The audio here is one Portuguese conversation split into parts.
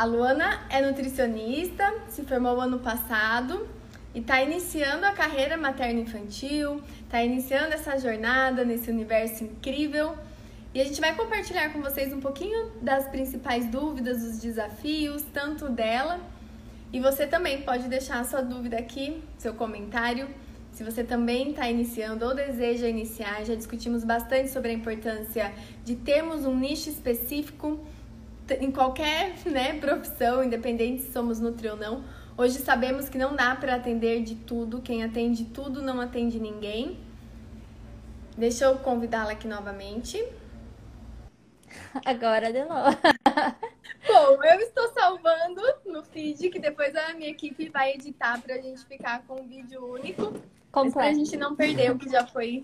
A Luana é nutricionista, se formou ano passado e está iniciando a carreira materno-infantil, está iniciando essa jornada nesse universo incrível. E a gente vai compartilhar com vocês um pouquinho das principais dúvidas, os desafios, tanto dela. E você também pode deixar a sua dúvida aqui, seu comentário. Se você também está iniciando ou deseja iniciar, já discutimos bastante sobre a importância de termos um nicho específico em qualquer né, profissão, independente se somos nutri ou não. Hoje sabemos que não dá para atender de tudo, quem atende tudo não atende ninguém. Deixa eu convidá-la aqui novamente. Agora de novo. Bom, eu estou salvando no feed, que depois a minha equipe vai editar para a gente ficar com um vídeo único. Para a gente não perder o que já foi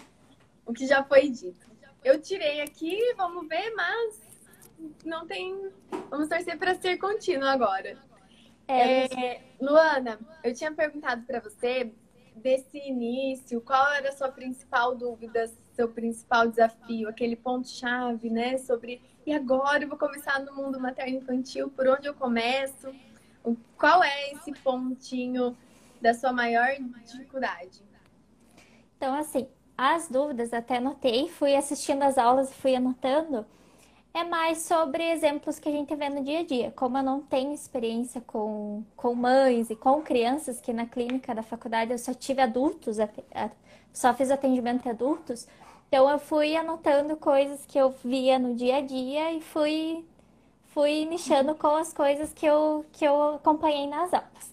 o que já foi dito. Eu tirei aqui, vamos ver, mas não tem. Vamos torcer para ser contínuo agora. É, é, Luana, eu tinha perguntado para você desse início, qual era a sua principal dúvida, seu principal desafio, aquele ponto-chave, né? Sobre e agora eu vou começar no mundo materno-infantil, por onde eu começo? Qual é esse pontinho da sua maior dificuldade? Então, assim, as dúvidas até anotei, fui assistindo as aulas e fui anotando é mais sobre exemplos que a gente vê no dia a dia. Como eu não tenho experiência com, com mães e com crianças, que na clínica da faculdade eu só tive adultos, só fiz atendimento em adultos, então eu fui anotando coisas que eu via no dia a dia e fui, fui nichando com as coisas que eu, que eu acompanhei nas aulas.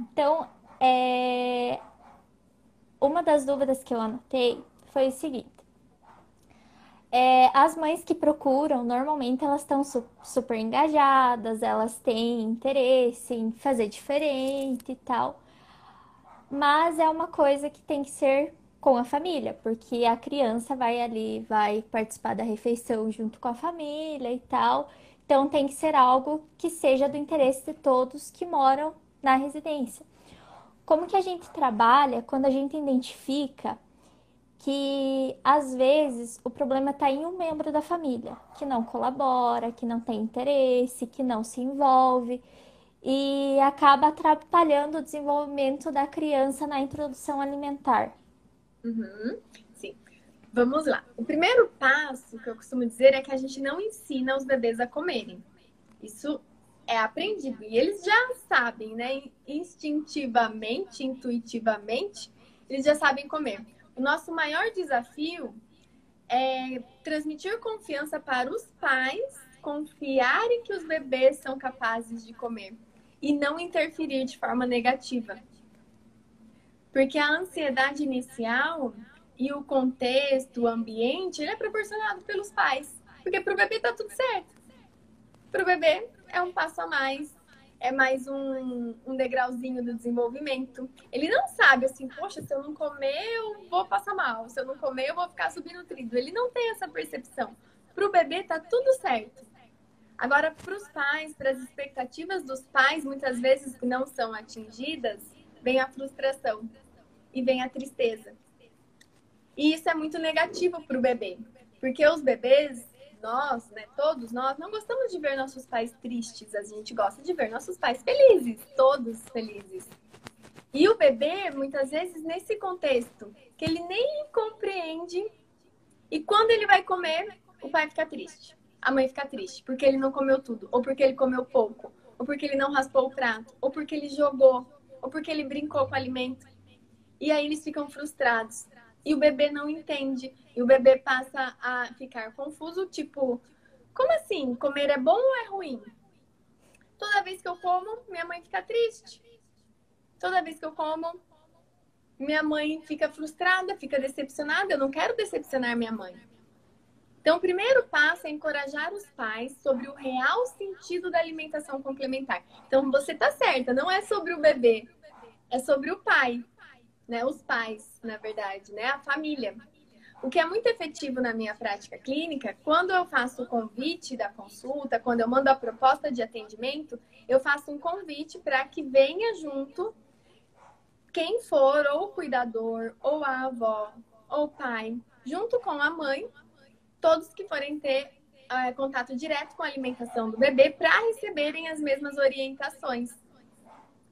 Então, é... uma das dúvidas que eu anotei foi o seguinte é, as mães que procuram, normalmente elas estão su super engajadas, elas têm interesse em fazer diferente e tal. Mas é uma coisa que tem que ser com a família, porque a criança vai ali, vai participar da refeição junto com a família e tal. Então tem que ser algo que seja do interesse de todos que moram na residência. Como que a gente trabalha quando a gente identifica que às vezes o problema está em um membro da família que não colabora, que não tem interesse, que não se envolve e acaba atrapalhando o desenvolvimento da criança na introdução alimentar. Uhum, sim. Vamos lá. O primeiro passo que eu costumo dizer é que a gente não ensina os bebês a comerem. Isso é aprendido e eles já sabem, né? Instintivamente, intuitivamente, eles já sabem comer. O nosso maior desafio é transmitir confiança para os pais confiarem que os bebês são capazes de comer e não interferir de forma negativa. Porque a ansiedade inicial e o contexto, o ambiente, ele é proporcionado pelos pais. Porque para o bebê tá tudo certo. Para o bebê é um passo a mais, é mais um, um degrauzinho do desenvolvimento. Ele não sabe assim, poxa, se eu não comer, eu vou passar mal. Se eu não comer, eu vou ficar subnutrido. Ele não tem essa percepção. Para o bebê, tá tudo certo. Agora, para os pais, para as expectativas dos pais, muitas vezes que não são atingidas, vem a frustração e vem a tristeza. E isso é muito negativo para o bebê, porque os bebês nós, né, todos nós, não gostamos de ver nossos pais tristes, a gente gosta de ver nossos pais felizes, todos felizes. E o bebê, muitas vezes, nesse contexto, que ele nem compreende, e quando ele vai comer, o pai fica triste, a mãe fica triste, porque ele não comeu tudo, ou porque ele comeu pouco, ou porque ele não raspou o prato, ou porque ele jogou, ou porque ele brincou com o alimento. E aí eles ficam frustrados e o bebê não entende. E o bebê passa a ficar confuso, tipo, como assim? Comer é bom ou é ruim? Toda vez que eu como, minha mãe fica triste. Toda vez que eu como, minha mãe fica frustrada, fica decepcionada. Eu não quero decepcionar minha mãe. Então, o primeiro passo é encorajar os pais sobre o real sentido da alimentação complementar. Então, você tá certa, não é sobre o bebê, é sobre o pai né, os pais, na verdade, né, a família. O que é muito efetivo na minha prática clínica, quando eu faço o convite da consulta, quando eu mando a proposta de atendimento, eu faço um convite para que venha junto quem for, ou o cuidador, ou a avó, ou o pai, junto com a mãe, todos que forem ter é, contato direto com a alimentação do bebê para receberem as mesmas orientações.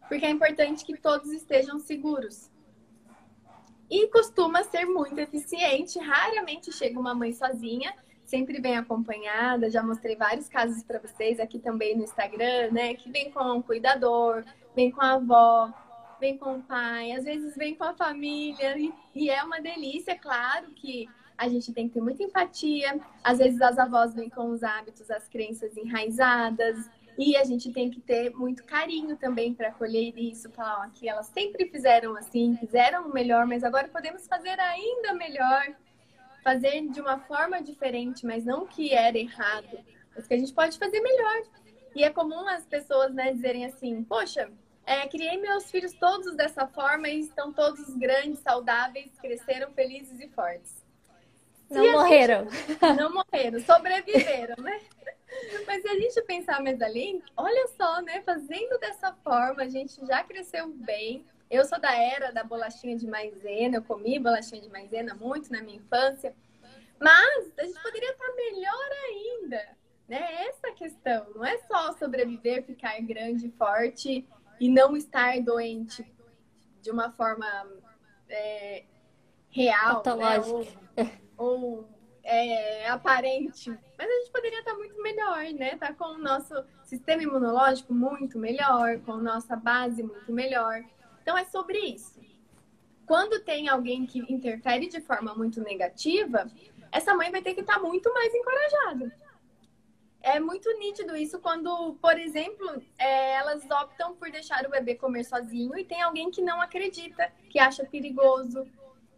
Porque é importante que todos estejam seguros. E costuma ser muito eficiente. Raramente chega uma mãe sozinha, sempre vem acompanhada. Já mostrei vários casos para vocês aqui também no Instagram, né? Que vem com um cuidador, vem com a avó, vem com o pai, às vezes vem com a família. E é uma delícia, claro que a gente tem que ter muita empatia. Às vezes as avós vêm com os hábitos, as crenças enraizadas. E a gente tem que ter muito carinho também para acolher isso, falar que elas sempre fizeram assim, fizeram o melhor, mas agora podemos fazer ainda melhor, fazer de uma forma diferente, mas não que era errado, mas que a gente pode fazer melhor. E é comum as pessoas né, dizerem assim, poxa, é, criei meus filhos todos dessa forma e estão todos grandes, saudáveis, cresceram felizes e fortes. Não morreram. Gente... Não morreram, sobreviveram, né? Mas se a gente pensar mais além, olha só, né? Fazendo dessa forma, a gente já cresceu bem. Eu sou da era da bolachinha de maisena, eu comi bolachinha de maisena muito na minha infância. Mas a gente poderia estar melhor ainda, né? Essa questão. Não é só sobreviver, ficar grande, forte e não estar doente de uma forma é, real. Né? Ou, ou é, aparente. Mas a gente poderia estar muito melhor, né? Tá com o nosso sistema imunológico muito melhor, com a nossa base muito melhor. Então é sobre isso. Quando tem alguém que interfere de forma muito negativa, essa mãe vai ter que estar muito mais encorajada. É muito nítido isso quando, por exemplo, é, elas optam por deixar o bebê comer sozinho e tem alguém que não acredita, que acha perigoso,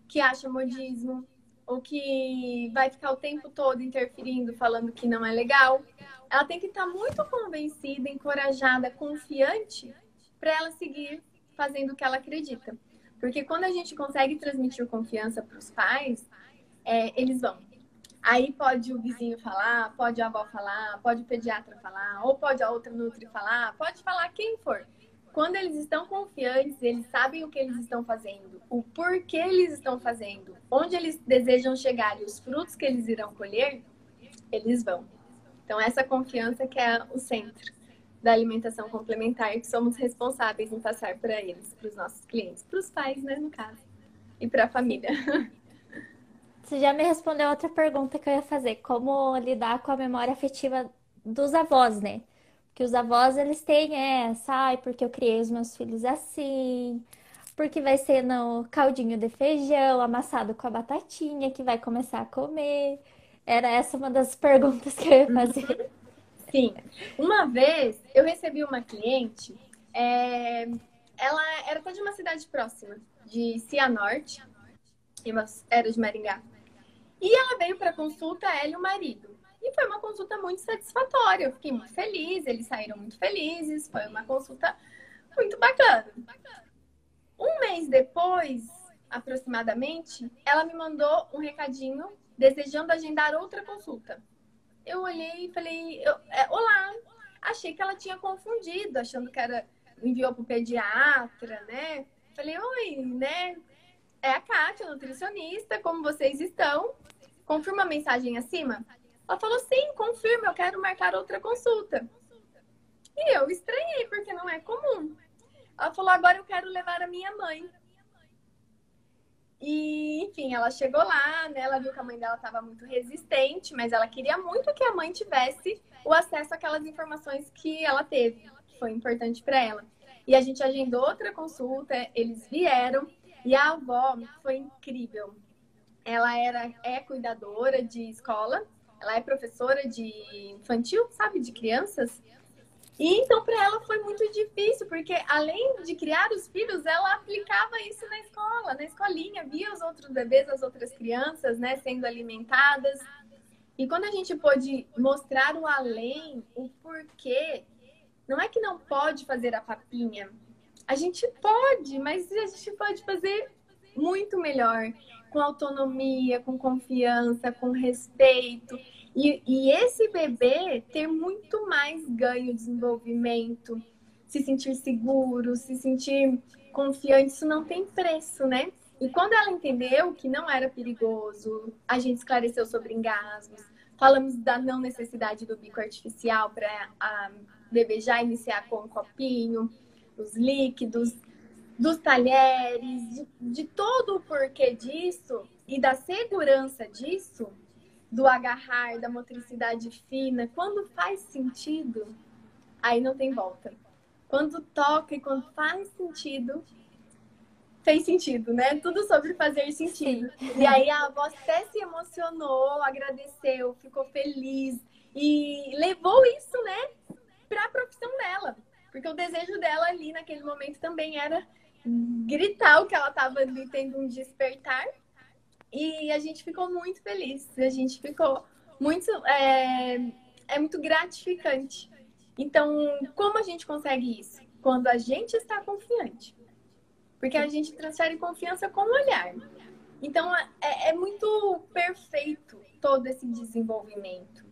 que acha modismo, ou que vai ficar o tempo todo interferindo, falando que não é legal. Ela tem que estar muito convencida, encorajada, confiante para ela seguir fazendo o que ela acredita. Porque quando a gente consegue transmitir confiança para os pais, é, eles vão. Aí pode o vizinho falar, pode a avó falar, pode o pediatra falar, ou pode a outra nutri falar, pode falar quem for quando eles estão confiantes, eles sabem o que eles estão fazendo, o porquê eles estão fazendo, onde eles desejam chegar e os frutos que eles irão colher, eles vão. Então, essa confiança que é o centro da alimentação complementar que somos responsáveis em passar para eles, para os nossos clientes, para os pais, né, no caso, e para a família. Você já me respondeu outra pergunta que eu ia fazer: como lidar com a memória afetiva dos avós, né? Que os avós eles têm essa, ai, porque eu criei os meus filhos assim, porque vai ser no caldinho de feijão amassado com a batatinha que vai começar a comer. Era essa uma das perguntas que eu ia fazer. Sim. Uma vez eu recebi uma cliente, é... ela era até de uma cidade próxima, de Cianorte, era de Maringá. E ela veio para consulta, ela e o marido. E foi uma consulta muito satisfatória. Eu fiquei muito feliz, eles saíram muito felizes. Foi uma consulta muito bacana. Um mês depois, aproximadamente, ela me mandou um recadinho desejando agendar outra consulta. Eu olhei e falei: eu, é, Olá! Achei que ela tinha confundido, achando que era enviou para o pediatra, né? Falei: Oi, né? É a Kátia, nutricionista, como vocês estão? Confirma a mensagem acima. Ela falou, sim, confirma, eu quero marcar outra consulta. E eu estranhei, porque não é comum. Ela falou, agora eu quero levar a minha mãe. E, enfim, ela chegou lá, né? Ela viu que a mãe dela estava muito resistente, mas ela queria muito que a mãe tivesse o acesso àquelas informações que ela teve, que foi importante para ela. E a gente agendou outra consulta, eles vieram e a avó foi incrível. Ela era é cuidadora de escola ela é professora de infantil, sabe, de crianças. E então para ela foi muito difícil, porque além de criar os filhos, ela aplicava isso na escola, na escolinha, via os outros bebês, as outras crianças, né, sendo alimentadas. E quando a gente pôde mostrar o além, o porquê, não é que não pode fazer a papinha. A gente pode, mas a gente pode fazer muito melhor, com autonomia, com confiança, com respeito. E, e esse bebê ter muito mais ganho, desenvolvimento, se sentir seguro, se sentir confiante, isso não tem preço, né? E quando ela entendeu que não era perigoso, a gente esclareceu sobre engasgos, Falamos da não necessidade do bico artificial para a bebê já iniciar com um copinho, os líquidos, dos talheres, de, de todo o porquê disso e da segurança disso, do agarrar, da motricidade fina, quando faz sentido, aí não tem volta. Quando toca e quando faz sentido, fez sentido, né? Tudo sobre fazer sentido. Sim. E aí a avó até se emocionou, agradeceu, ficou feliz e levou isso, né, para a profissão dela. Porque o desejo dela ali naquele momento também era gritar o que ela estava ali tendo um despertar. E a gente ficou muito feliz. A gente ficou muito. É, é muito gratificante. Então, como a gente consegue isso? Quando a gente está confiante. Porque a gente transfere confiança com o olhar. Então, é, é muito perfeito todo esse desenvolvimento.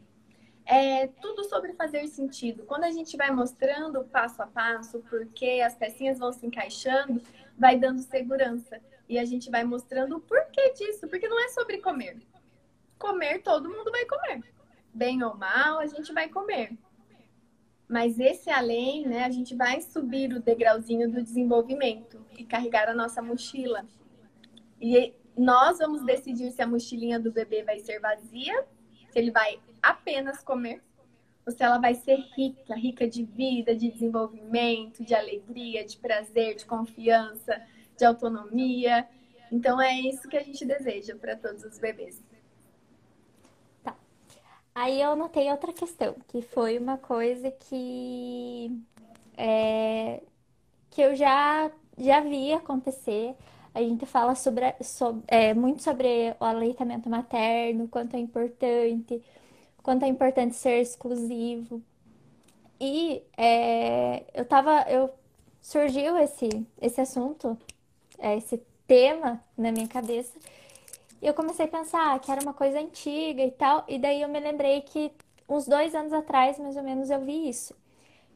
É tudo sobre fazer sentido. Quando a gente vai mostrando passo a passo, porque as pecinhas vão se encaixando, vai dando segurança. E a gente vai mostrando o porquê disso, porque não é sobre comer. Comer, todo mundo vai comer. Bem ou mal, a gente vai comer. Mas esse além, né, a gente vai subir o degrauzinho do desenvolvimento e carregar a nossa mochila. E nós vamos decidir se a mochilinha do bebê vai ser vazia, se ele vai apenas comer, ou se ela vai ser rica, rica de vida, de desenvolvimento, de alegria, de prazer, de confiança, de autonomia. Então é isso que a gente deseja para todos os bebês. Tá. Aí eu notei outra questão, que foi uma coisa que é, que eu já já vi acontecer. A gente fala sobre, sobre é, muito sobre o aleitamento materno, quanto é importante quanto é importante ser exclusivo. E é, eu tava, eu surgiu esse esse assunto, é, esse tema na minha cabeça. E eu comecei a pensar que era uma coisa antiga e tal. E daí eu me lembrei que uns dois anos atrás, mais ou menos, eu vi isso.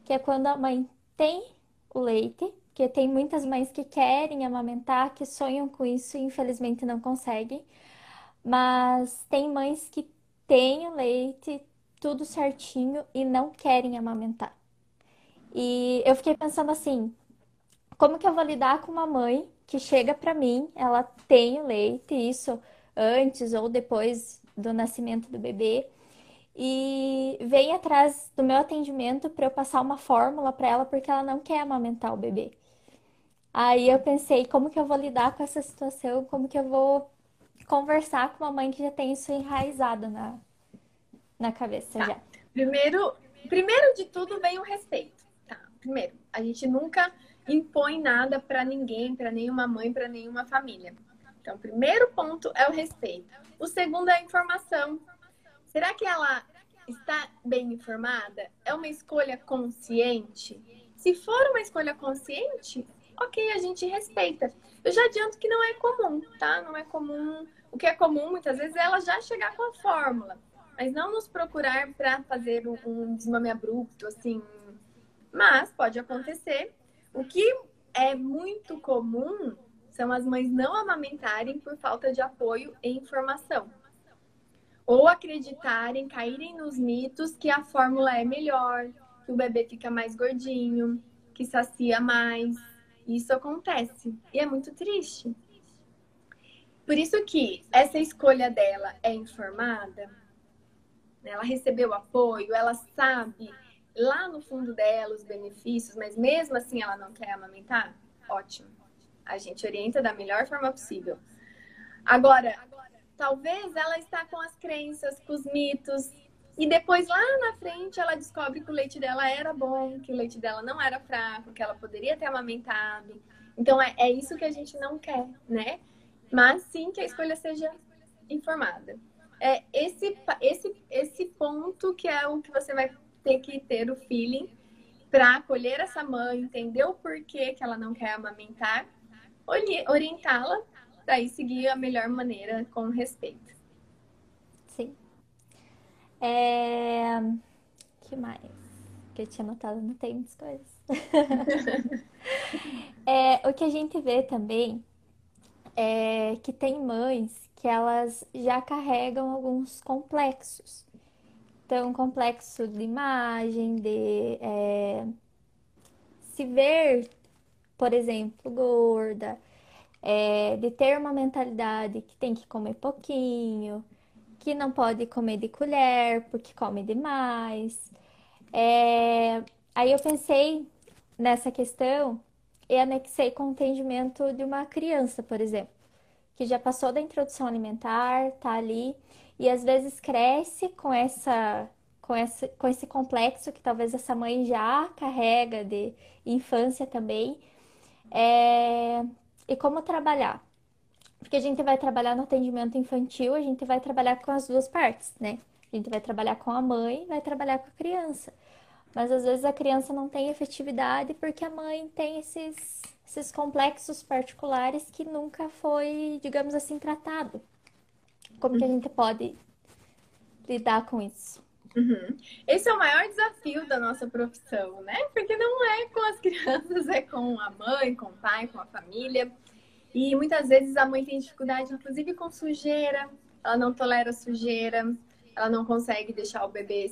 Que é quando a mãe tem o leite, que tem muitas mães que querem amamentar, que sonham com isso e infelizmente não conseguem. Mas tem mães que têm o leite, tudo certinho e não querem amamentar. E eu fiquei pensando assim, como que eu vou lidar com uma mãe que chega para mim, ela tem o leite, isso antes ou depois do nascimento do bebê, e vem atrás do meu atendimento para eu passar uma fórmula para ela porque ela não quer amamentar o bebê. Aí eu pensei, como que eu vou lidar com essa situação? Como que eu vou conversar com uma mãe que já tem isso enraizado na, na cabeça tá. já. Primeiro, primeiro de tudo vem o respeito. Tá? Primeiro, a gente nunca impõe nada para ninguém, para nenhuma mãe, para nenhuma família. Então, o primeiro ponto é o respeito. O segundo é a informação. Será que ela está bem informada? É uma escolha consciente? Se for uma escolha consciente, ok, a gente respeita. Eu já adianto que não é comum, tá? Não é comum o que é comum, muitas vezes, é ela já chegar com a fórmula. Mas não nos procurar para fazer um, um desmame abrupto, assim. Mas pode acontecer. O que é muito comum são as mães não amamentarem por falta de apoio e informação. Ou acreditarem, caírem nos mitos que a fórmula é melhor, que o bebê fica mais gordinho, que sacia mais. Isso acontece. E é muito triste. Por isso que essa escolha dela é informada, né? ela recebeu apoio, ela sabe lá no fundo dela os benefícios, mas mesmo assim ela não quer amamentar, ótimo. A gente orienta da melhor forma possível. Agora, talvez ela está com as crenças, com os mitos, e depois lá na frente ela descobre que o leite dela era bom, que o leite dela não era fraco, que ela poderia ter amamentado. Então é, é isso que a gente não quer, né? Mas sim que a escolha seja informada. É esse, esse, esse ponto que é o que você vai ter que ter o feeling para acolher essa mãe, entender o porquê que ela não quer amamentar, orientá-la ir seguir a melhor maneira com respeito. Sim. É... que mais? Que eu tinha notado, não tem muitas coisas. é, o que a gente vê também é que tem mães que elas já carregam alguns complexos. Então, complexo de imagem, de é, se ver, por exemplo, gorda, é, de ter uma mentalidade que tem que comer pouquinho, que não pode comer de colher porque come demais. É, aí eu pensei nessa questão e anexei com o entendimento de uma criança, por exemplo, que já passou da introdução alimentar, tá ali e às vezes cresce com essa com esse, com esse complexo que talvez essa mãe já carrega de infância também. É, e como trabalhar? Porque a gente vai trabalhar no atendimento infantil, a gente vai trabalhar com as duas partes, né? A gente vai trabalhar com a mãe, vai trabalhar com a criança. Mas às vezes a criança não tem efetividade porque a mãe tem esses, esses complexos particulares que nunca foi, digamos assim, tratado. Como que a gente pode lidar com isso? Uhum. Esse é o maior desafio da nossa profissão, né? Porque não é com as crianças, é com a mãe, com o pai, com a família. E muitas vezes a mãe tem dificuldade, inclusive com sujeira, ela não tolera sujeira, ela não consegue deixar o bebê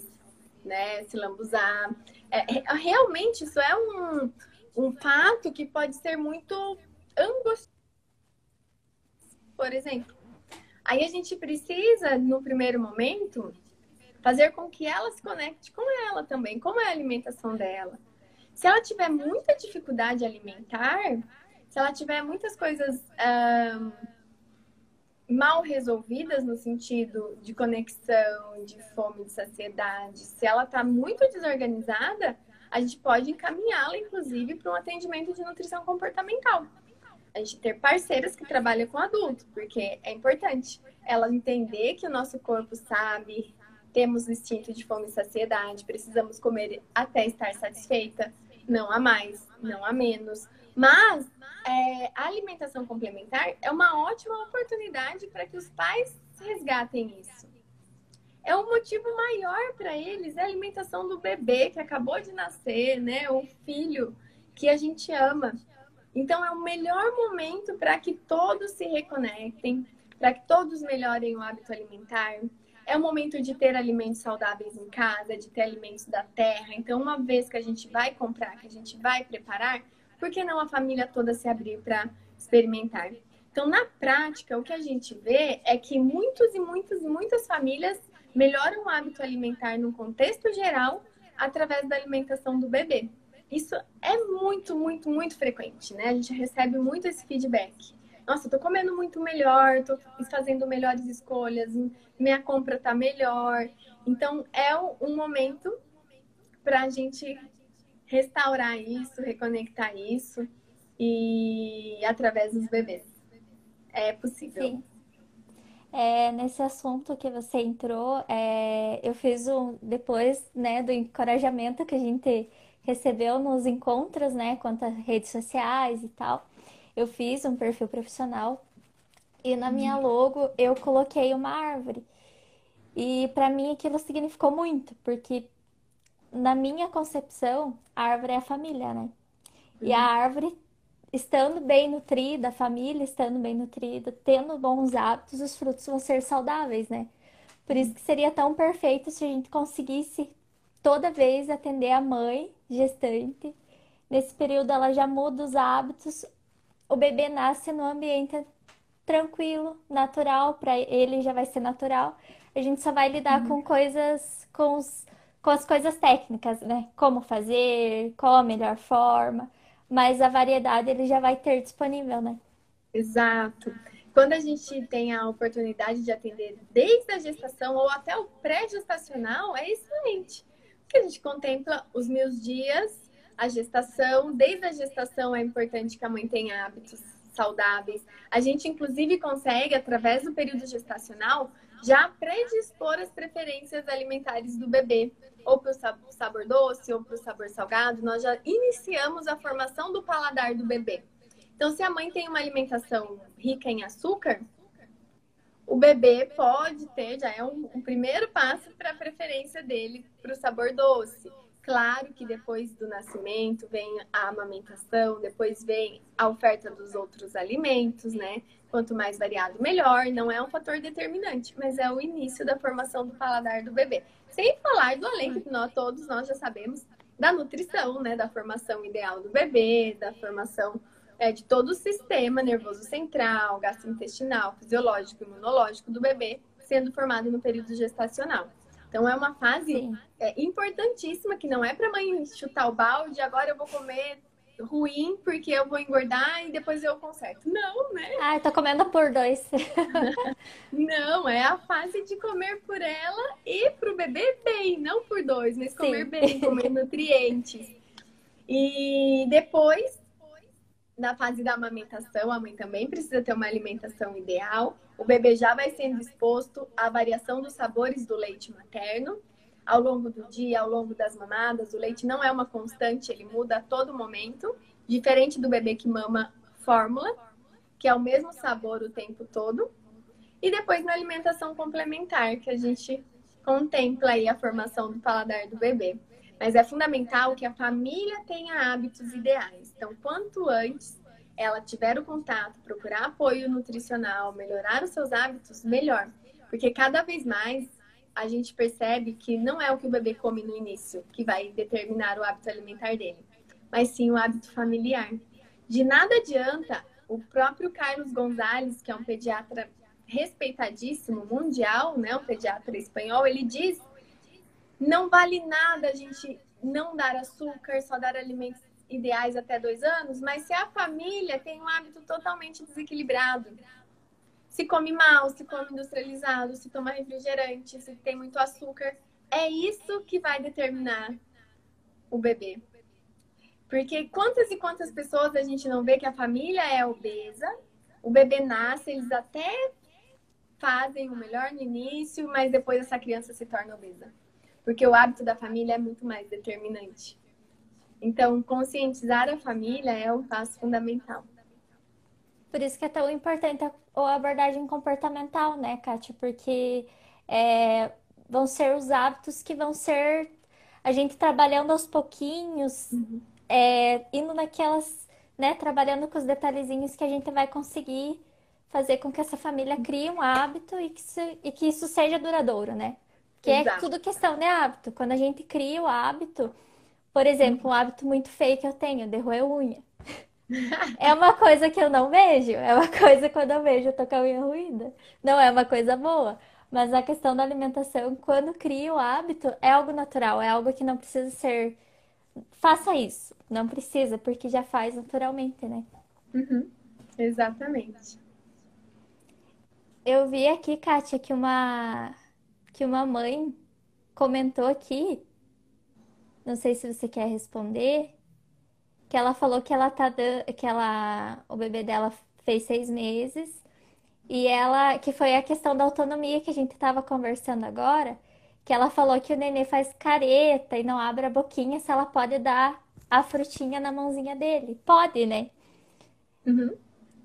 né, se lambuzar. É, é, realmente, isso é um, um fato que pode ser muito angustioso. Por exemplo, aí a gente precisa, no primeiro momento, fazer com que ela se conecte com ela também, como é a alimentação dela. Se ela tiver muita dificuldade alimentar, se ela tiver muitas coisas mal resolvidas no sentido de conexão, de fome, de saciedade, se ela está muito desorganizada, a gente pode encaminhá-la, inclusive, para um atendimento de nutrição comportamental. A gente ter parceiras que trabalham com adultos, porque é importante ela entender que o nosso corpo sabe, temos o instinto de fome e saciedade, precisamos comer até estar satisfeita, não há mais, não há menos. Mas é, a alimentação complementar é uma ótima oportunidade para que os pais resgatem isso. É um motivo maior para eles, é a alimentação do bebê que acabou de nascer, né? O filho que a gente ama. Então é o melhor momento para que todos se reconectem, para que todos melhorem o hábito alimentar. É o momento de ter alimentos saudáveis em casa, de ter alimentos da terra. Então, uma vez que a gente vai comprar, que a gente vai preparar, por que não a família toda se abrir para experimentar? Então, na prática, o que a gente vê é que muitos e muitas e muitas famílias melhoram o hábito alimentar no contexto geral através da alimentação do bebê. Isso é muito, muito, muito frequente, né? A gente recebe muito esse feedback. Nossa, eu tô comendo muito melhor, tô fazendo melhores escolhas, minha compra tá melhor. Então, é um momento para a gente restaurar isso, reconectar isso e através dos bebês. É possível. Sim. É, nesse assunto que você entrou, é, eu fiz um depois, né, do encorajamento que a gente recebeu nos encontros, né, quanto às redes sociais e tal. Eu fiz um perfil profissional e na minha uhum. logo eu coloquei uma árvore. E para mim aquilo significou muito, porque na minha concepção, a árvore é a família, né? E a uhum. árvore, estando bem nutrida, a família estando bem nutrida, tendo bons hábitos, os frutos vão ser saudáveis, né? Por isso que seria tão perfeito se a gente conseguisse toda vez atender a mãe gestante. Nesse período ela já muda os hábitos, o bebê nasce no ambiente tranquilo, natural, para ele já vai ser natural. A gente só vai lidar uhum. com coisas, com os com as coisas técnicas, né? Como fazer, qual a melhor forma, mas a variedade ele já vai ter disponível, né? Exato. Quando a gente tem a oportunidade de atender desde a gestação ou até o pré-gestacional, é excelente. Porque a gente contempla os meus dias, a gestação, desde a gestação é importante que a mãe tenha hábitos saudáveis. A gente, inclusive, consegue, através do período gestacional, já predispor as preferências alimentares do bebê, ou para o sabor doce, ou para o sabor salgado. Nós já iniciamos a formação do paladar do bebê. Então, se a mãe tem uma alimentação rica em açúcar, o bebê pode ter, já é um, um primeiro passo para a preferência dele para o sabor doce. Claro que depois do nascimento vem a amamentação, depois vem a oferta dos outros alimentos, né? Quanto mais variado, melhor. Não é um fator determinante, mas é o início da formação do paladar do bebê. Sem falar do além que nós, todos nós já sabemos da nutrição, né? Da formação ideal do bebê, da formação é, de todo o sistema nervoso central, gastrointestinal, fisiológico, imunológico do bebê sendo formado no período gestacional. Então é uma fase é, importantíssima que não é para mãe chutar o balde, agora eu vou comer ruim porque eu vou engordar e depois eu conserto. Não, né? Ah, eu tô comendo por dois. não, é a fase de comer por ela e pro bebê bem, não por dois, mas comer Sim. bem, comer nutrientes. E depois, na fase da amamentação, a mãe também precisa ter uma alimentação ideal o bebê já vai sendo exposto à variação dos sabores do leite materno ao longo do dia, ao longo das mamadas. O leite não é uma constante, ele muda a todo momento, diferente do bebê que mama fórmula, que é o mesmo sabor o tempo todo. E depois na alimentação complementar, que a gente contempla aí a formação do paladar do bebê. Mas é fundamental que a família tenha hábitos ideais. Então, quanto antes ela tiver o contato, procurar apoio nutricional, melhorar os seus hábitos, melhor. Porque cada vez mais a gente percebe que não é o que o bebê come no início que vai determinar o hábito alimentar dele, mas sim o hábito familiar. De nada adianta o próprio Carlos Gonzalez, que é um pediatra respeitadíssimo mundial, né, um pediatra espanhol, ele diz: não vale nada a gente não dar açúcar, só dar alimentos ideais até dois anos, mas se a família tem um hábito totalmente desequilibrado, se come mal, se come industrializado, se toma refrigerante, se tem muito açúcar, é isso que vai determinar o bebê. Porque quantas e quantas pessoas a gente não vê que a família é obesa, o bebê nasce, eles até fazem o melhor no início, mas depois essa criança se torna obesa. Porque o hábito da família é muito mais determinante. Então, conscientizar a família é um passo fundamental. Por isso que é tão importante a abordagem comportamental, né, Kátia? Porque é, vão ser os hábitos que vão ser a gente trabalhando aos pouquinhos, uhum. é, indo naquelas, né, trabalhando com os detalhezinhos que a gente vai conseguir fazer com que essa família crie um hábito e que, isso, e que isso seja duradouro, né? Que é Exato. é tudo questão de hábito. Quando a gente cria o hábito, por exemplo, um hábito muito feio que eu tenho, de roer unha. É uma coisa que eu não vejo, é uma coisa quando eu vejo eu tô com a unha ruída. Não é uma coisa boa. Mas a questão da alimentação, quando cria o hábito, é algo natural, é algo que não precisa ser. Faça isso. Não precisa, porque já faz naturalmente, né? Uhum. Exatamente. Eu vi aqui, Kátia, que uma, que uma mãe comentou aqui não sei se você quer responder. Que ela falou que ela tá que ela, o bebê dela fez seis meses e ela, que foi a questão da autonomia que a gente estava conversando agora, que ela falou que o nenê faz careta e não abre a boquinha se ela pode dar a frutinha na mãozinha dele. Pode, né? Uhum.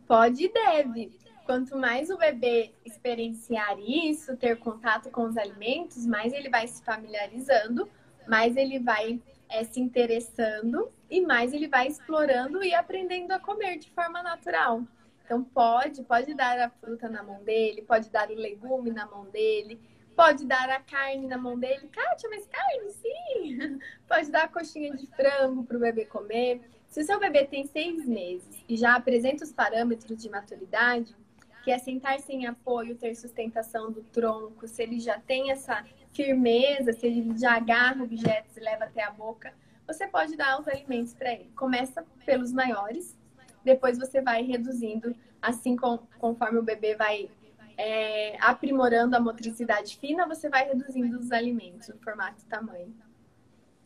Pode e deve. Quanto mais o bebê experienciar isso, ter contato com os alimentos, mais ele vai se familiarizando mais ele vai é, se interessando e mais ele vai explorando e aprendendo a comer de forma natural. Então pode, pode dar a fruta na mão dele, pode dar o legume na mão dele, pode dar a carne na mão dele. Kátia, mas carne sim! Pode dar a coxinha de frango para o bebê comer. Se o seu bebê tem seis meses e já apresenta os parâmetros de maturidade, que é sentar sem apoio, ter sustentação do tronco, se ele já tem essa firmeza, se ele já agarra objetos e leva até a boca, você pode dar os alimentos para ele. Começa pelos maiores, depois você vai reduzindo, assim com, conforme o bebê vai é, aprimorando a motricidade fina, você vai reduzindo os alimentos, o formato e tamanho.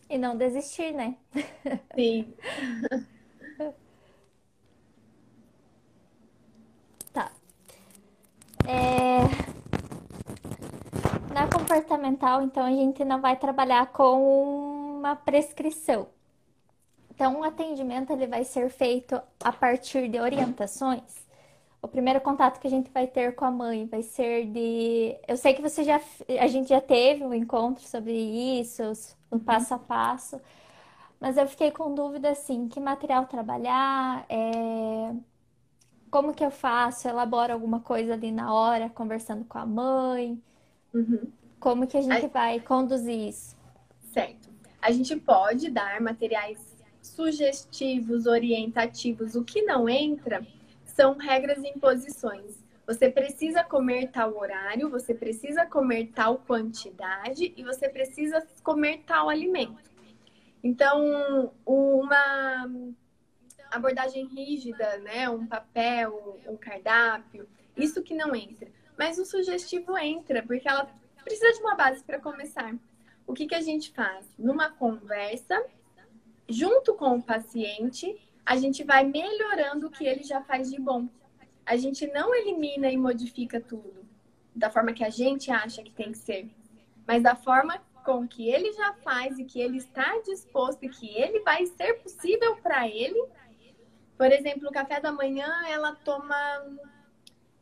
E não desistir, né? Sim. tá. É na comportamental, então, a gente não vai trabalhar com uma prescrição. Então, o atendimento ele vai ser feito a partir de orientações, o primeiro contato que a gente vai ter com a mãe vai ser de. Eu sei que você já. A gente já teve um encontro sobre isso, uhum. passo a passo, mas eu fiquei com dúvida assim, que material trabalhar, é... como que eu faço? Elaboro alguma coisa ali na hora, conversando com a mãe. Uhum. Como que a gente a... vai conduzir isso? Certo. A gente pode dar materiais sugestivos, orientativos. O que não entra são regras e imposições. Você precisa comer tal horário, você precisa comer tal quantidade e você precisa comer tal alimento. Então, uma abordagem rígida, né, um papel, um cardápio, isso que não entra. Mas o sugestivo entra, porque ela precisa de uma base para começar. O que, que a gente faz? Numa conversa, junto com o paciente, a gente vai melhorando o que ele já faz de bom. A gente não elimina e modifica tudo da forma que a gente acha que tem que ser, mas da forma com que ele já faz e que ele está disposto e que ele vai ser possível para ele. Por exemplo, no café da manhã ela toma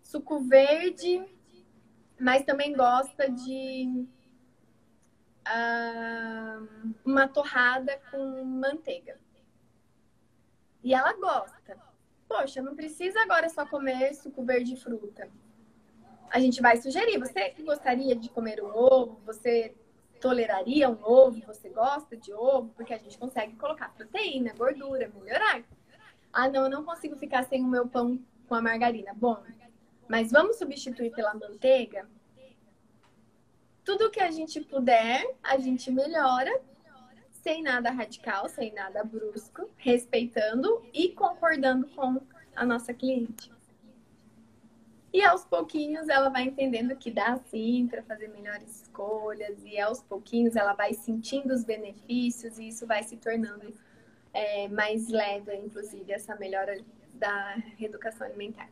suco verde, mas também gosta de uh, uma torrada com manteiga. E ela gosta. Poxa, não precisa agora só comer suco verde e fruta. A gente vai sugerir. Você gostaria de comer um ovo? Você toleraria um ovo? Você gosta de ovo? Porque a gente consegue colocar proteína, gordura, melhorar. Ah, não, eu não consigo ficar sem o meu pão com a margarina. Bom, mas vamos substituir pela manteiga? Tudo que a gente puder, a gente melhora sem nada radical, sem nada brusco, respeitando e concordando com a nossa cliente. E aos pouquinhos ela vai entendendo que dá sim para fazer melhores escolhas, e aos pouquinhos ela vai sentindo os benefícios, e isso vai se tornando é, mais leve, inclusive, essa melhora da reeducação alimentar.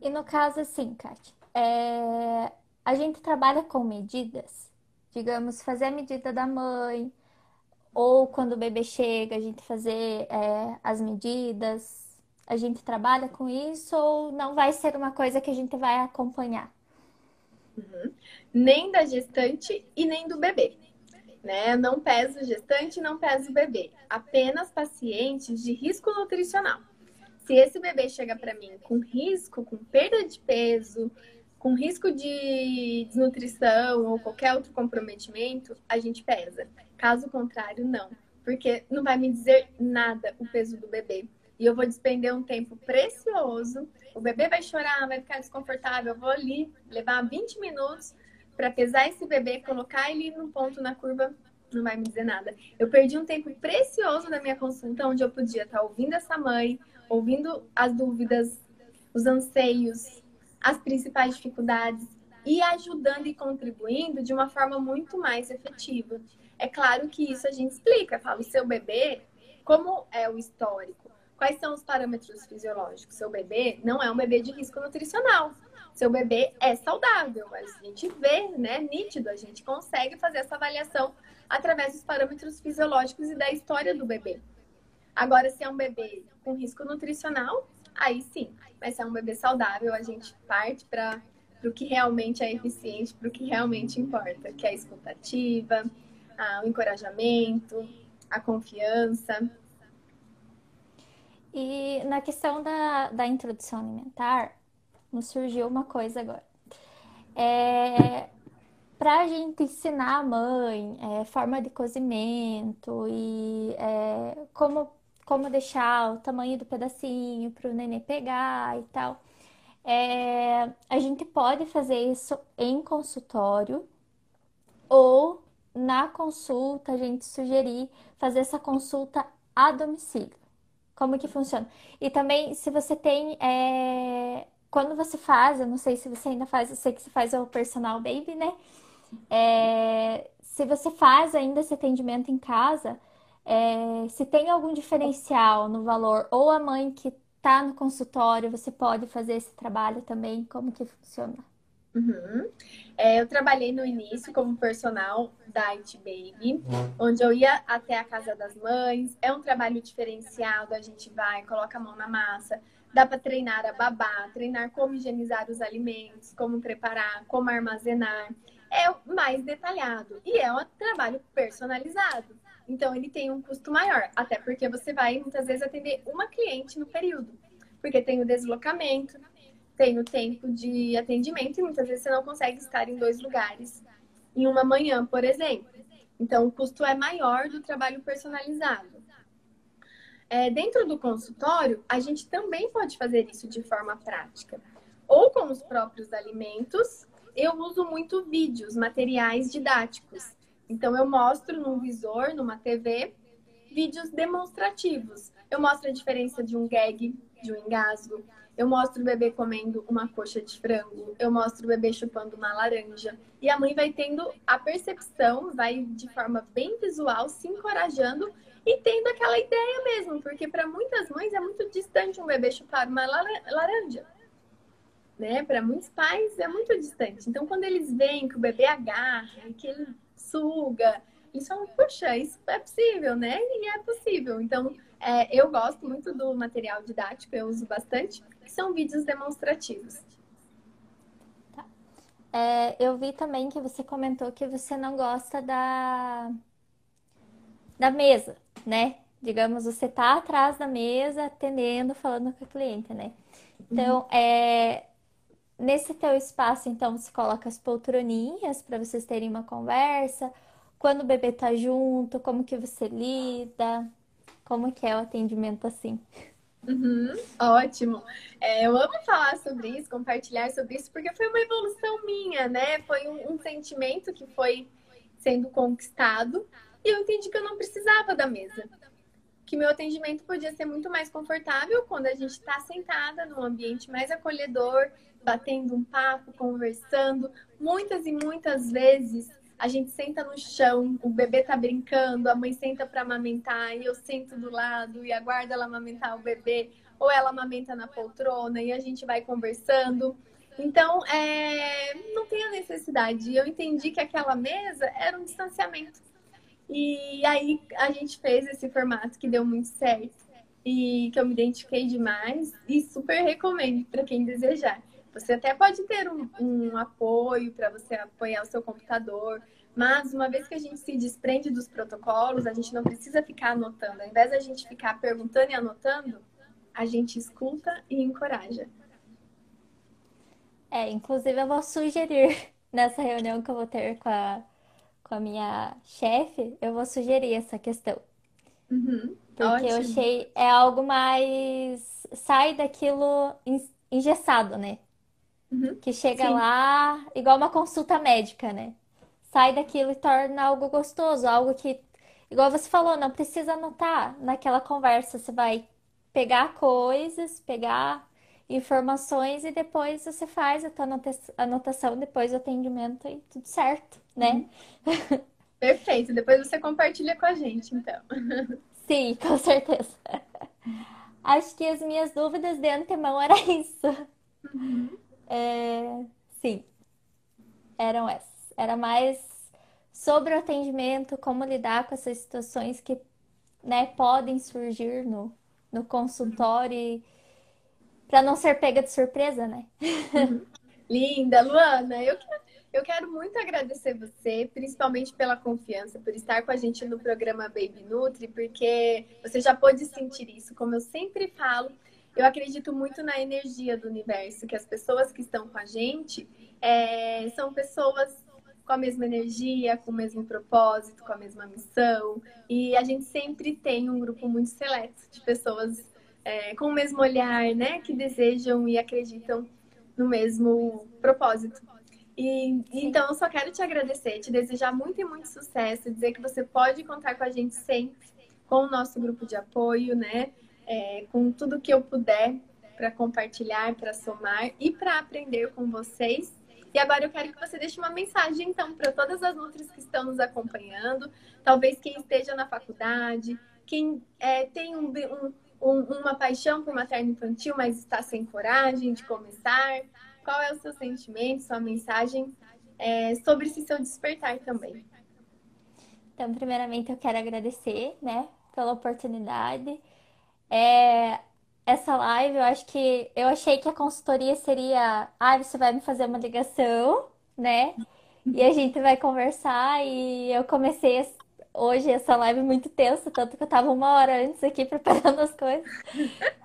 E no caso, assim, Kátia, é... a gente trabalha com medidas digamos, fazer a medida da mãe, ou quando o bebê chega, a gente fazer é, as medidas. A gente trabalha com isso ou não vai ser uma coisa que a gente vai acompanhar? Uhum. Nem da gestante e nem do bebê. Né? Não pesa o gestante, não pesa o bebê. Apenas pacientes de risco nutricional. Se esse bebê chega para mim com risco, com perda de peso, com risco de desnutrição ou qualquer outro comprometimento, a gente pesa. Caso contrário, não. Porque não vai me dizer nada o peso do bebê. E eu vou despender um tempo precioso. O bebê vai chorar, vai ficar desconfortável. Eu vou ali levar 20 minutos para pesar esse bebê, colocar ele no ponto na curva, não vai me dizer nada. Eu perdi um tempo precioso da minha consulta, onde eu podia estar ouvindo essa mãe, ouvindo as dúvidas, os anseios, as principais dificuldades e ajudando e contribuindo de uma forma muito mais efetiva. É claro que isso a gente explica, fala o seu bebê, como é o histórico, quais são os parâmetros fisiológicos. Seu bebê não é um bebê de risco nutricional. Seu bebê é saudável. A gente vê, né, nítido, a gente consegue fazer essa avaliação através dos parâmetros fisiológicos e da história do bebê. Agora, se é um bebê com risco nutricional, aí sim. Mas se é um bebê saudável, a gente parte para o que realmente é eficiente, para o que realmente importa, que é a escutativa, a, o encorajamento, a confiança. E na questão da, da introdução alimentar, nos surgiu uma coisa agora. É, para a gente ensinar a mãe é, forma de cozimento e é, como como deixar o tamanho do pedacinho para o nenê pegar e tal. É, a gente pode fazer isso em consultório ou na consulta a gente sugerir fazer essa consulta a domicílio. Como que funciona? E também se você tem é, quando você faz, eu não sei se você ainda faz, eu sei que você faz o personal baby, né? É, se você faz ainda esse atendimento em casa, é, se tem algum diferencial no valor, ou a mãe que está no consultório, você pode fazer esse trabalho também, como que funciona? Uhum. É, eu trabalhei no início como personal da It Baby, onde eu ia até a casa das mães. É um trabalho diferenciado, a gente vai, coloca a mão na massa, dá para treinar a babá, treinar como higienizar os alimentos, como preparar, como armazenar. É mais detalhado e é um trabalho personalizado. Então ele tem um custo maior, até porque você vai muitas vezes atender uma cliente no período, porque tem o deslocamento, tem o tempo de atendimento e muitas vezes você não consegue estar em dois lugares em uma manhã, por exemplo. Então, o custo é maior do trabalho personalizado. É, dentro do consultório, a gente também pode fazer isso de forma prática. Ou com os próprios alimentos, eu uso muito vídeos, materiais didáticos. Então, eu mostro num visor, numa TV, vídeos demonstrativos. Eu mostro a diferença de um gag, de um engasgo, eu mostro o bebê comendo uma coxa de frango, eu mostro o bebê chupando uma laranja. E a mãe vai tendo a percepção, vai de forma bem visual, se encorajando e tendo aquela ideia mesmo, porque para muitas mães é muito distante um bebê chupar uma laranja. Né? Para muitos pais é muito distante. Então, quando eles veem que o bebê agarra, que ele suga, eles falam, puxa, isso é possível, né? E é possível. Então, é, eu gosto muito do material didático, eu uso bastante que são vídeos demonstrativos. Tá. É, eu vi também que você comentou que você não gosta da, da mesa, né? Digamos, você tá atrás da mesa, atendendo, falando com a cliente, né? Então, uhum. é, nesse teu espaço, então, você coloca as poltroninhas para vocês terem uma conversa. Quando o bebê tá junto, como que você lida? Como que é o atendimento assim? Uhum, ótimo. É, eu amo falar sobre isso, compartilhar sobre isso, porque foi uma evolução minha, né? Foi um, um, sentimento que foi sendo conquistado e eu entendi que eu não precisava da mesa. Que meu atendimento podia ser muito mais confortável quando a gente está sentada num ambiente mais acolhedor, batendo um papo, conversando. Muitas e muitas vezes a gente senta no chão, o bebê tá brincando, a mãe senta para amamentar e eu sento do lado e aguardo ela amamentar o bebê, ou ela amamenta na poltrona e a gente vai conversando. Então, é, não tem a necessidade. Eu entendi que aquela mesa era um distanciamento. E aí a gente fez esse formato que deu muito certo e que eu me identifiquei demais e super recomendo para quem desejar. Você até pode ter um, um apoio para você apoiar o seu computador, mas uma vez que a gente se desprende dos protocolos, a gente não precisa ficar anotando. Ao invés da gente ficar perguntando e anotando, a gente escuta e encoraja. É, inclusive eu vou sugerir nessa reunião que eu vou ter com a, com a minha chefe, eu vou sugerir essa questão. Uhum, porque ótimo. eu achei é algo mais sai daquilo engessado, né? Uhum. Que chega Sim. lá, igual uma consulta médica, né? Sai daquilo e torna algo gostoso, algo que, igual você falou, não precisa anotar naquela conversa. Você vai pegar coisas, pegar informações e depois você faz a tua anotação depois do atendimento e tudo certo, né? Uhum. Perfeito. Depois você compartilha com a gente, então. Sim, com certeza. Acho que as minhas dúvidas de antemão era isso. Uhum. É, sim, eram essas. Era mais sobre o atendimento, como lidar com essas situações que né, podem surgir no, no consultório para não ser pega de surpresa, né? Linda, Luana, eu quero, eu quero muito agradecer você, principalmente pela confiança, por estar com a gente no programa Baby Nutri, porque você já pôde sentir isso, como eu sempre falo, eu acredito muito na energia do universo, que as pessoas que estão com a gente é, são pessoas com a mesma energia, com o mesmo propósito, com a mesma missão. E a gente sempre tem um grupo muito seleto de pessoas é, com o mesmo olhar, né? Que desejam e acreditam no mesmo propósito. E, então, eu só quero te agradecer, te desejar muito e muito sucesso, dizer que você pode contar com a gente sempre, com o nosso grupo de apoio, né? é, com tudo que eu puder para compartilhar, para somar e para aprender com vocês. E agora eu quero que você deixe uma mensagem, então, para todas as nutris que estão nos acompanhando, talvez quem esteja na faculdade, quem é, tem um, um, um, uma paixão por materno infantil, mas está sem coragem de começar. Qual é o seu sentimento, sua mensagem é, sobre esse seu despertar também. Então, primeiramente, eu quero agradecer, né, pela oportunidade. É, essa live, eu acho que eu achei que a consultoria seria, ah, você vai me fazer uma ligação, né? E a gente vai conversar e eu comecei hoje essa live muito tensa, tanto que eu tava uma hora antes aqui preparando as coisas.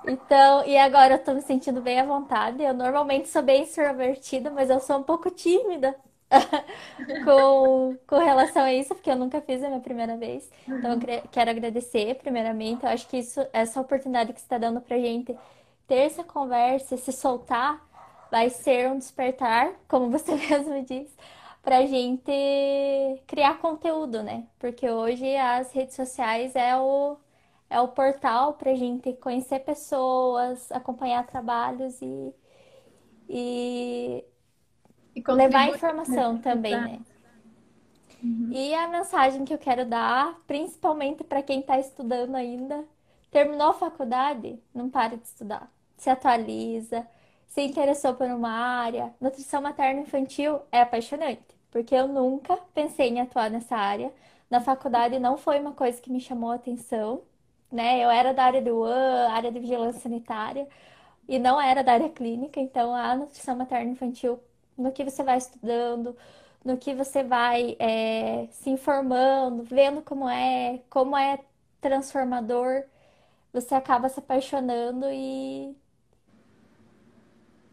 Então, e agora eu tô me sentindo bem à vontade. Eu normalmente sou bem extrovertida, mas eu sou um pouco tímida com, com relação a isso, porque eu nunca fiz a minha primeira vez. Então, eu quero agradecer, primeiramente. Eu acho que isso, essa oportunidade que você está dando pra gente ter essa conversa, se soltar, vai ser um despertar, como você mesmo disse para gente criar conteúdo, né? Porque hoje as redes sociais é o, é o portal para gente conhecer pessoas, acompanhar trabalhos e, e, e levar informação também, né? Uhum. E a mensagem que eu quero dar, principalmente para quem está estudando ainda, terminou a faculdade, não pare de estudar. Se atualiza, se interessou por uma área. Nutrição materno-infantil é apaixonante, porque eu nunca pensei em atuar nessa área. Na faculdade não foi uma coisa que me chamou a atenção, né? Eu era da área do UAN, área de vigilância sanitária, e não era da área clínica, então a nutrição materno-infantil, no que você vai estudando, no que você vai é, se informando, vendo como é, como é transformador, você acaba se apaixonando e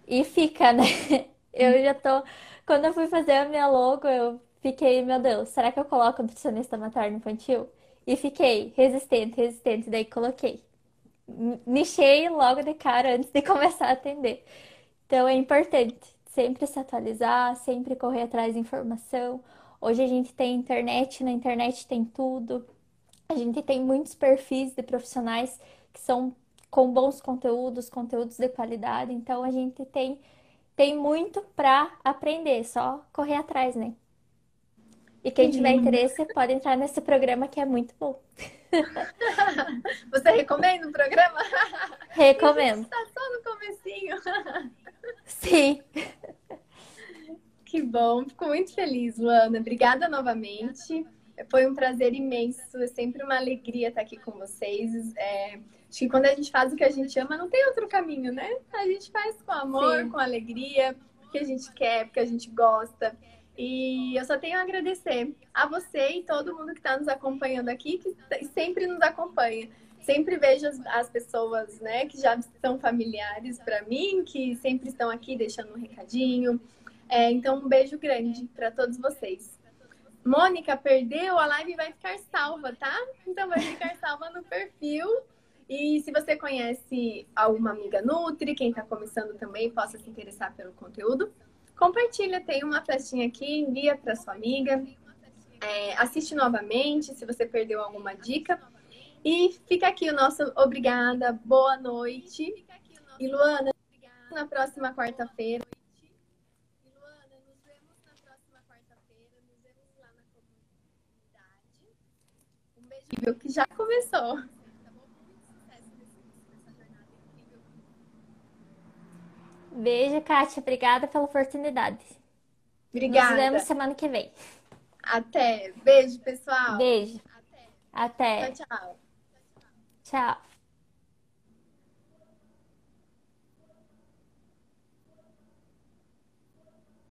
e fica, né? Eu já tô. Quando eu fui fazer a minha logo, eu fiquei, meu Deus, será que eu coloco nutricionista materno infantil? E fiquei resistente, resistente, daí coloquei. Nichei logo de cara antes de começar a atender. Então é importante sempre se atualizar, sempre correr atrás de informação. Hoje a gente tem internet, na internet tem tudo. A gente tem muitos perfis de profissionais que são com bons conteúdos, conteúdos de qualidade. Então a gente tem tem muito para aprender, só correr atrás, né? E quem tiver interesse pode entrar nesse programa que é muito bom. Você recomenda o programa? Recomendo. Está só no comecinho. Sim. Que bom, fico muito feliz, Luana. Obrigada novamente. Foi um prazer imenso, é sempre uma alegria estar aqui com vocês. É Acho que quando a gente faz o que a gente ama, não tem outro caminho, né? A gente faz com amor, Sim. com alegria, porque a gente quer, porque a gente gosta. E eu só tenho a agradecer a você e todo mundo que está nos acompanhando aqui, que sempre nos acompanha. Sempre vejo as, as pessoas, né, que já são familiares para mim, que sempre estão aqui deixando um recadinho. É, então, um beijo grande para todos vocês. Mônica, perdeu? A live vai ficar salva, tá? Então, vai ficar salva no perfil e se você conhece alguma amiga Nutri, quem está começando também possa se interessar pelo conteúdo, compartilha, tem uma festinha aqui, envia para sua amiga, é, assiste novamente se você perdeu alguma dica. E fica aqui o nosso obrigada, boa noite. E Luana, na próxima quarta-feira. Que já começou. Beijo, Kátia. Obrigada pela oportunidade. Obrigada. Nos vemos semana que vem. Até. Beijo, pessoal. Beijo. Até. Até. Tchau, tchau. Tchau.